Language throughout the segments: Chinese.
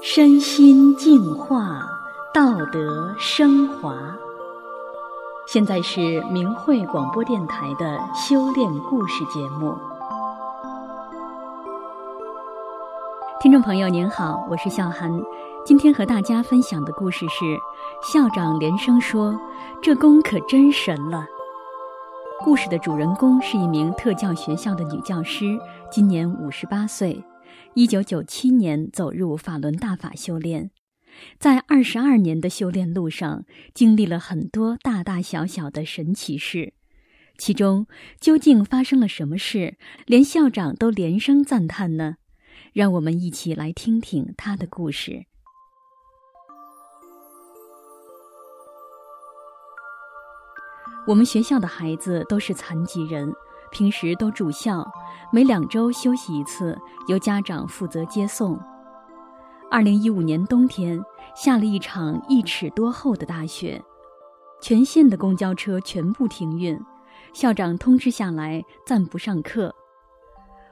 身心净化，道德升华。现在是明慧广播电台的修炼故事节目。听众朋友您好，我是笑涵，今天和大家分享的故事是校长连声说：“这功可真神了。”故事的主人公是一名特教学校的女教师，今年五十八岁，一九九七年走入法轮大法修炼，在二十二年的修炼路上，经历了很多大大小小的神奇事，其中究竟发生了什么事，连校长都连声赞叹呢？让我们一起来听听他的故事。我们学校的孩子都是残疾人，平时都住校，每两周休息一次，由家长负责接送。二零一五年冬天，下了一场一尺多厚的大雪，全县的公交车全部停运，校长通知下来暂不上课。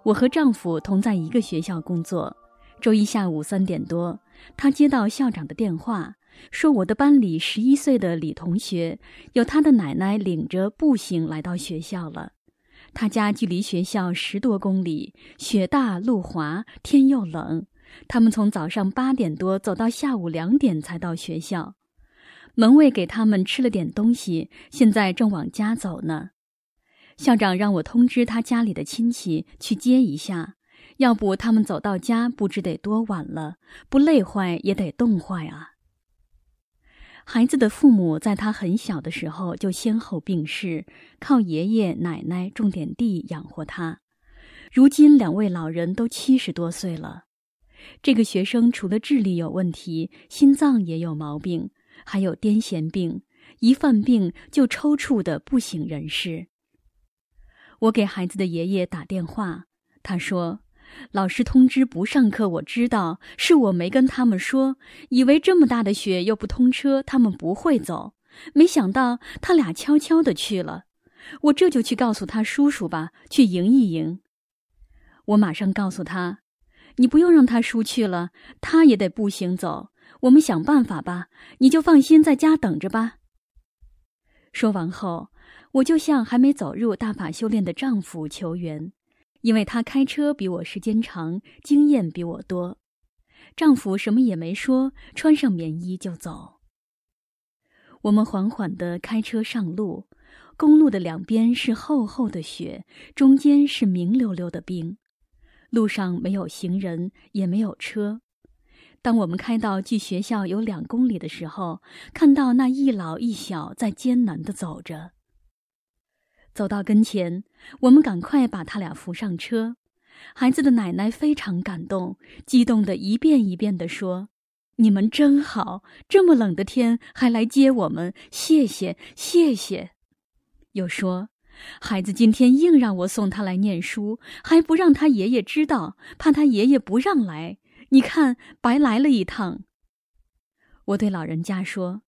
我和丈夫同在一个学校工作，周一下午三点多，他接到校长的电话。说我的班里十一岁的李同学，由他的奶奶领着步行来到学校了。他家距离学校十多公里，雪大路滑，天又冷。他们从早上八点多走到下午两点才到学校。门卫给他们吃了点东西，现在正往家走呢。校长让我通知他家里的亲戚去接一下，要不他们走到家不知得多晚了，不累坏也得冻坏啊。孩子的父母在他很小的时候就先后病逝，靠爷爷奶奶种点地养活他。如今两位老人都七十多岁了。这个学生除了智力有问题，心脏也有毛病，还有癫痫病，一犯病就抽搐的不省人事。我给孩子的爷爷打电话，他说。老师通知不上课，我知道是我没跟他们说，以为这么大的雪又不通车，他们不会走。没想到他俩悄悄的去了，我这就去告诉他叔叔吧，去迎一迎。我马上告诉他，你不用让他叔去了，他也得步行走。我们想办法吧，你就放心在家等着吧。说完后，我就向还没走入大法修炼的丈夫求援。因为他开车比我时间长，经验比我多，丈夫什么也没说，穿上棉衣就走。我们缓缓地开车上路，公路的两边是厚厚的雪，中间是明溜溜的冰，路上没有行人，也没有车。当我们开到距学校有两公里的时候，看到那一老一小在艰难地走着。走到跟前，我们赶快把他俩扶上车。孩子的奶奶非常感动，激动地一遍一遍地说：“你们真好，这么冷的天还来接我们，谢谢，谢谢。”又说：“孩子今天硬让我送他来念书，还不让他爷爷知道，怕他爷爷不让来。你看，白来了一趟。”我对老人家说：“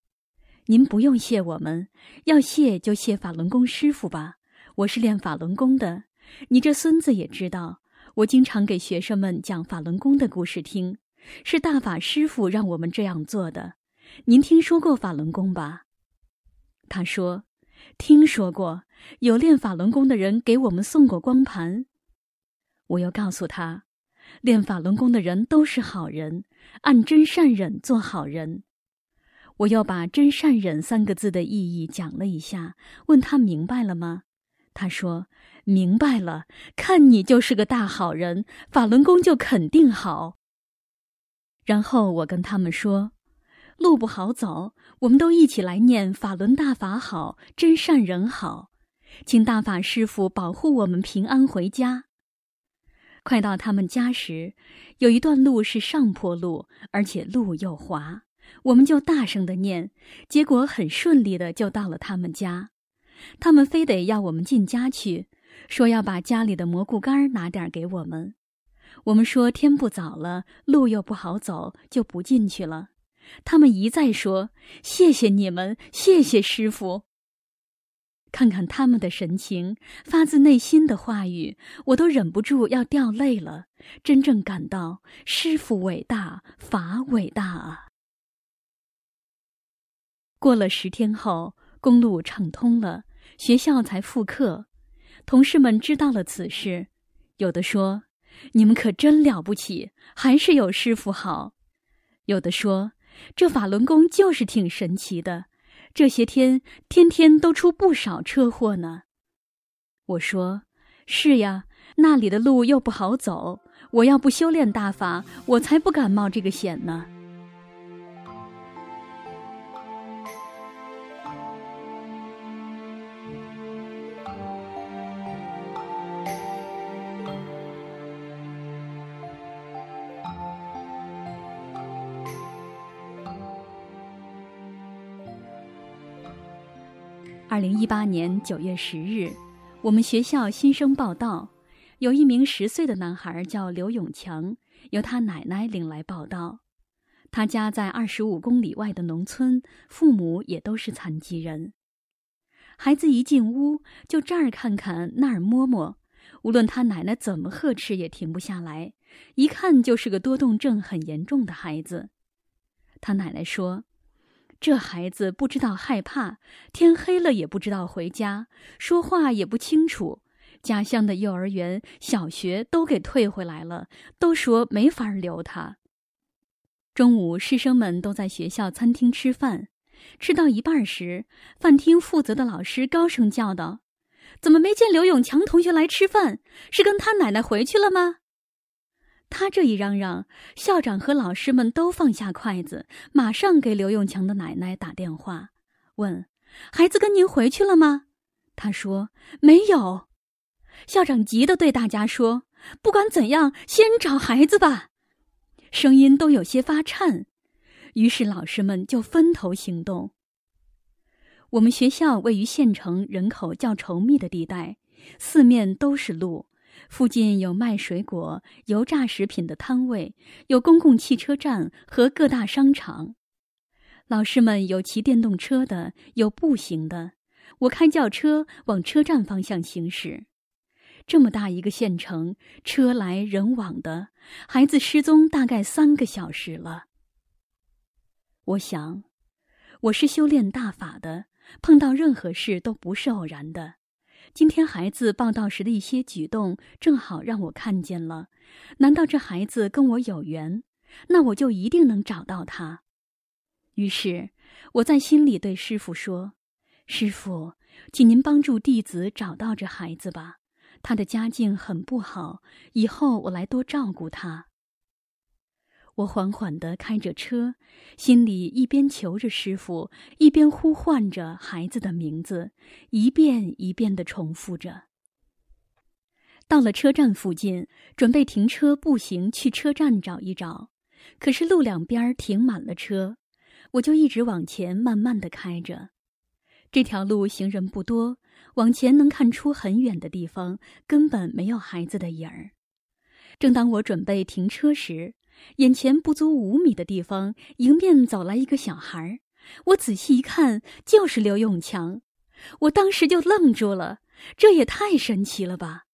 您不用谢我们，要谢就谢法轮功师傅吧。”我是练法轮功的，你这孙子也知道，我经常给学生们讲法轮功的故事听，是大法师父让我们这样做的。您听说过法轮功吧？他说，听说过，有练法轮功的人给我们送过光盘。我又告诉他，练法轮功的人都是好人，按真善忍做好人。我又把真善忍三个字的意义讲了一下，问他明白了吗？他说：“明白了，看你就是个大好人，法轮功就肯定好。”然后我跟他们说：“路不好走，我们都一起来念法轮大法好，真善人好，请大法师父保护我们平安回家。”快到他们家时，有一段路是上坡路，而且路又滑，我们就大声的念，结果很顺利的就到了他们家。他们非得要我们进家去，说要把家里的蘑菇干拿点给我们。我们说天不早了，路又不好走，就不进去了。他们一再说谢谢你们，谢谢师傅。看看他们的神情，发自内心的话语，我都忍不住要掉泪了。真正感到师傅伟大，法伟大啊！过了十天后，公路畅通了，学校才复课。同事们知道了此事，有的说：“你们可真了不起，还是有师傅好。”有的说：“这法轮功就是挺神奇的。”这些天，天天都出不少车祸呢。我说：“是呀，那里的路又不好走，我要不修炼大法，我才不敢冒这个险呢。”二零一八年九月十日，我们学校新生报到，有一名十岁的男孩叫刘永强，由他奶奶领来报到。他家在二十五公里外的农村，父母也都是残疾人。孩子一进屋就这儿看看那儿摸摸，无论他奶奶怎么呵斥也停不下来，一看就是个多动症很严重的孩子。他奶奶说。这孩子不知道害怕，天黑了也不知道回家，说话也不清楚。家乡的幼儿园、小学都给退回来了，都说没法留他。中午，师生们都在学校餐厅吃饭，吃到一半时，饭厅负责的老师高声叫道：“怎么没见刘永强同学来吃饭？是跟他奶奶回去了吗？”他这一嚷嚷，校长和老师们都放下筷子，马上给刘永强的奶奶打电话，问：“孩子跟您回去了吗？”他说：“没有。”校长急得对大家说：“不管怎样，先找孩子吧。”声音都有些发颤。于是老师们就分头行动。我们学校位于县城人口较稠密的地带，四面都是路。附近有卖水果、油炸食品的摊位，有公共汽车站和各大商场。老师们有骑电动车的，有步行的。我开轿车往车站方向行驶。这么大一个县城，车来人往的，孩子失踪大概三个小时了。我想，我是修炼大法的，碰到任何事都不是偶然的。今天孩子报到时的一些举动，正好让我看见了。难道这孩子跟我有缘？那我就一定能找到他。于是我在心里对师傅说：“师傅，请您帮助弟子找到这孩子吧。他的家境很不好，以后我来多照顾他。”我缓缓地开着车，心里一边求着师傅，一边呼唤着孩子的名字，一遍一遍地重复着。到了车站附近，准备停车步行去车站找一找，可是路两边停满了车，我就一直往前慢慢地开着。这条路行人不多，往前能看出很远的地方根本没有孩子的影儿。正当我准备停车时，眼前不足五米的地方，迎面走来一个小孩。我仔细一看，就是刘永强。我当时就愣住了，这也太神奇了吧！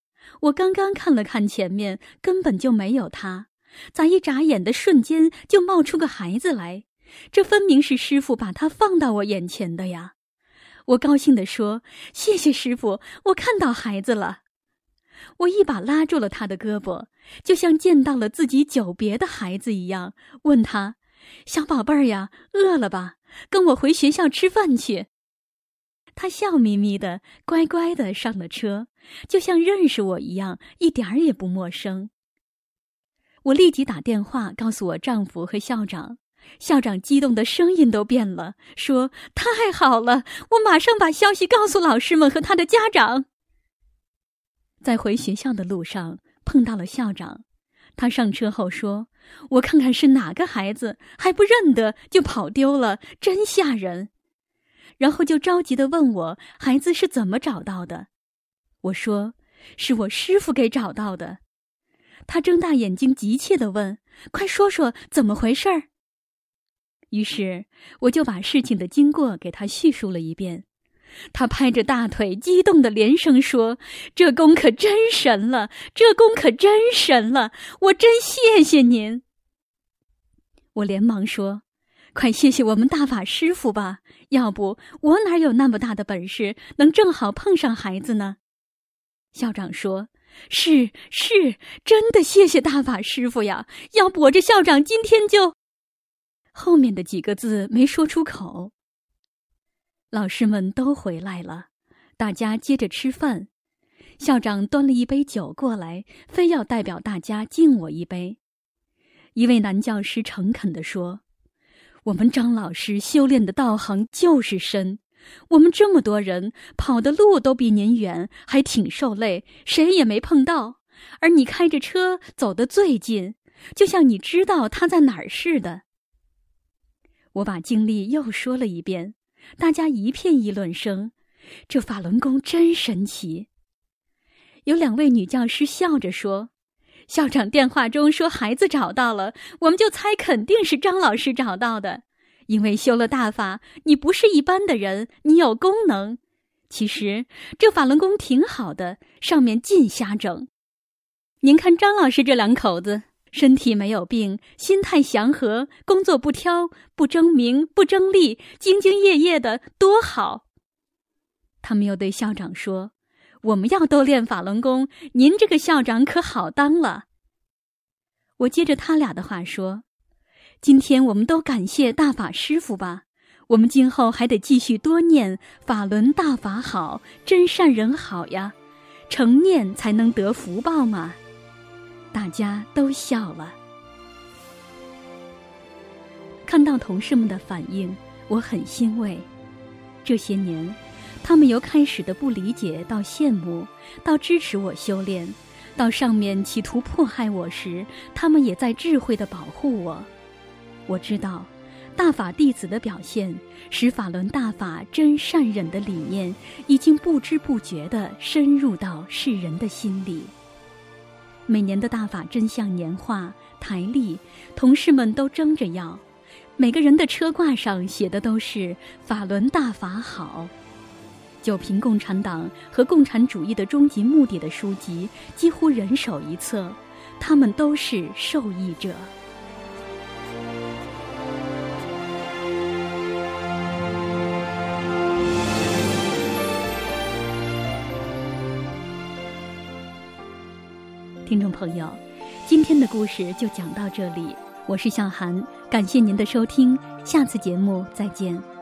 我刚刚看了看前面，根本就没有他，咋一眨眼的瞬间就冒出个孩子来？这分明是师傅把他放到我眼前的呀！我高兴地说：“谢谢师傅，我看到孩子了。”我一把拉住了他的胳膊，就像见到了自己久别的孩子一样，问他：“小宝贝儿呀，饿了吧？跟我回学校吃饭去。”他笑眯眯的，乖乖的上了车，就像认识我一样，一点儿也不陌生。我立即打电话告诉我丈夫和校长，校长激动的声音都变了，说：“太好了，我马上把消息告诉老师们和他的家长。”在回学校的路上碰到了校长，他上车后说：“我看看是哪个孩子，还不认得就跑丢了，真吓人。”然后就着急的问我孩子是怎么找到的。我说：“是我师傅给找到的。”他睁大眼睛急切的问：“快说说怎么回事儿？”于是我就把事情的经过给他叙述了一遍。他拍着大腿，激动地连声说：“这功可真神了，这功可真神了！我真谢谢您。”我连忙说：“快谢谢我们大法师傅吧，要不我哪有那么大的本事，能正好碰上孩子呢？”校长说：“是是，真的谢谢大法师傅呀！要不我这校长今天就……”后面的几个字没说出口。老师们都回来了，大家接着吃饭。校长端了一杯酒过来，非要代表大家敬我一杯。一位男教师诚恳地说：“我们张老师修炼的道行就是深，我们这么多人跑的路都比您远，还挺受累，谁也没碰到。而你开着车走得最近，就像你知道他在哪儿似的。”我把经历又说了一遍。大家一片议论声，这法轮功真神奇。有两位女教师笑着说：“校长电话中说孩子找到了，我们就猜肯定是张老师找到的，因为修了大法，你不是一般的人，你有功能。其实这法轮功挺好的，上面尽瞎整。您看张老师这两口子。”身体没有病，心态祥和，工作不挑，不争名，不争利，兢兢业业的，多好。他们又对校长说：“我们要都练法轮功，您这个校长可好当了。”我接着他俩的话说：“今天我们都感谢大法师父吧，我们今后还得继续多念法轮大法好，真善人好呀，成念才能得福报嘛。”大家都笑了。看到同事们的反应，我很欣慰。这些年，他们由开始的不理解到羡慕，到支持我修炼，到上面企图迫害我时，他们也在智慧地保护我。我知道，大法弟子的表现，使法轮大法真善忍的理念，已经不知不觉地深入到世人的心里。每年的大法真相年画台历，同事们都争着要。每个人的车挂上写的都是“法轮大法好”。九评共产党和共产主义的终极目的的书籍几乎人手一册，他们都是受益者。听众朋友，今天的故事就讲到这里。我是小涵，感谢您的收听，下次节目再见。